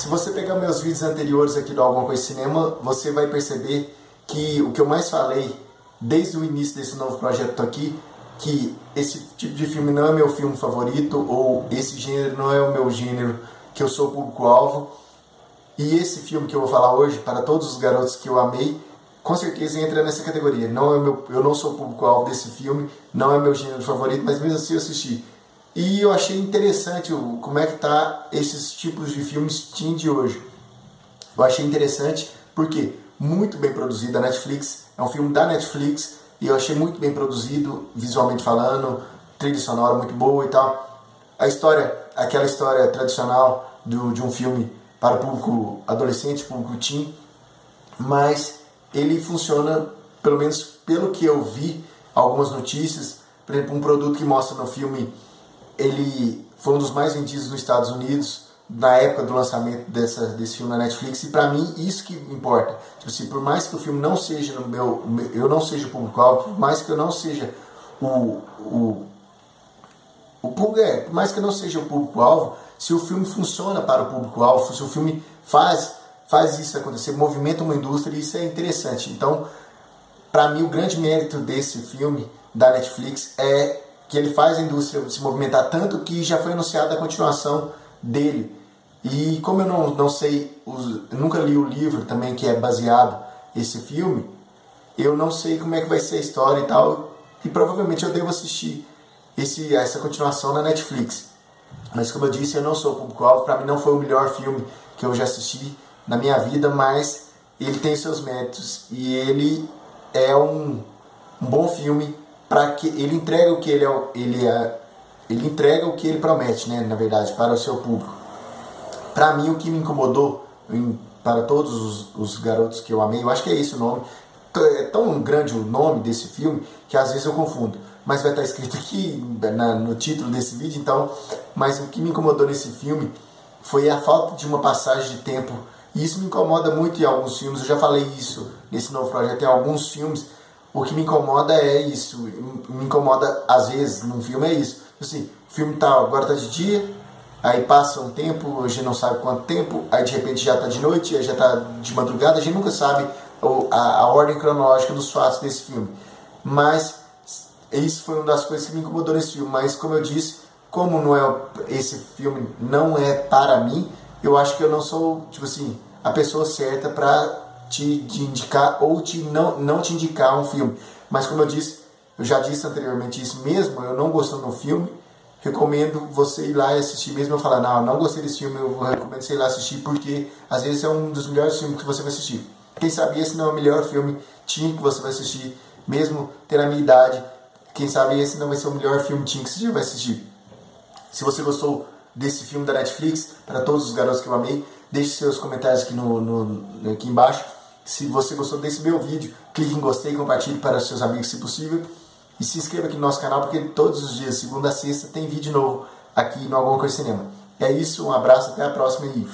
Se você pegar meus vídeos anteriores aqui do Alguma Coisa Cinema, você vai perceber que o que eu mais falei desde o início desse novo projeto aqui, que esse tipo de filme não é meu filme favorito ou esse gênero não é o meu gênero que eu sou público-alvo. E esse filme que eu vou falar hoje, para todos os garotos que eu amei, com certeza entra nessa categoria. Não é meu, eu não sou público-alvo desse filme, não é meu gênero favorito, mas mesmo assim eu assisti. E eu achei interessante como é que tá esses tipos de filmes teen de hoje. Eu achei interessante porque muito bem produzido da Netflix, é um filme da Netflix e eu achei muito bem produzido, visualmente falando, trilha sonora muito boa e tal. A história, aquela história tradicional do, de um filme para público adolescente, público teen, mas ele funciona, pelo menos pelo que eu vi, algumas notícias, por exemplo, um produto que mostra no filme, ele foi um dos mais vendidos nos Estados Unidos na época do lançamento dessa, desse filme na Netflix, e para mim isso que importa. Tipo assim, por mais que o filme não seja no meu, eu não seja o público-alvo, por mais que eu não seja o, o, o público, é, por mais que eu não seja o público-alvo, se o filme funciona para o público-alvo, se o filme faz faz isso acontecer, movimenta uma indústria isso é interessante. Então, para mim, o grande mérito desse filme da Netflix é que ele faz a indústria se movimentar tanto que já foi anunciada a continuação dele. E como eu não, não sei, os, nunca li o livro também que é baseado esse filme, eu não sei como é que vai ser a história e tal, e provavelmente eu devo assistir esse, essa continuação na Netflix. Mas como eu disse, eu não sou público-alvo, para mim não foi o melhor filme que eu já assisti, na minha vida, mas ele tem seus méritos e ele é um, um bom filme para que ele entrega o que ele é, ele é, ele entrega o que ele promete, né, na verdade, para o seu público. Para mim, o que me incomodou em, para todos os, os, garotos que eu amei, eu acho que é esse o nome. É tão grande o nome desse filme que às vezes eu confundo. Mas vai estar escrito aqui na, no título desse vídeo, então. Mas o que me incomodou nesse filme foi a falta de uma passagem de tempo e isso me incomoda muito em alguns filmes, eu já falei isso nesse novo projeto, em alguns filmes, o que me incomoda é isso, me incomoda às vezes num filme é isso. Assim, o filme tá, agora tá de dia, aí passa um tempo, a gente não sabe quanto tempo, aí de repente já tá de noite, aí já tá de madrugada, a gente nunca sabe a, a ordem cronológica dos fatos desse filme. Mas isso foi uma das coisas que me incomodou nesse filme, mas como eu disse, como não é esse filme não é para mim, eu acho que eu não sou, tipo assim, a pessoa certa para te, te, indicar ou te não, não te indicar um filme. Mas como eu disse, eu já disse anteriormente isso mesmo, eu não gostando do filme, recomendo você ir lá e assistir, mesmo eu falar, não, não gostei desse filme, eu recomendo você ir lá assistir, porque às vezes é um dos melhores filmes que você vai assistir. Quem sabe esse não é o melhor filme teen que você vai assistir, mesmo tendo a minha idade, quem sabe esse não vai ser o melhor filme teen que você já vai assistir. Se você gostou desse filme da Netflix, para todos os garotos que eu amei. Deixe seus comentários aqui, no, no, aqui embaixo. Se você gostou desse meu vídeo, clique em gostei, compartilhe para seus amigos se possível. E se inscreva aqui no nosso canal, porque todos os dias, segunda a sexta, tem vídeo novo aqui no Alguma Coisa Cinema. É isso, um abraço, até a próxima e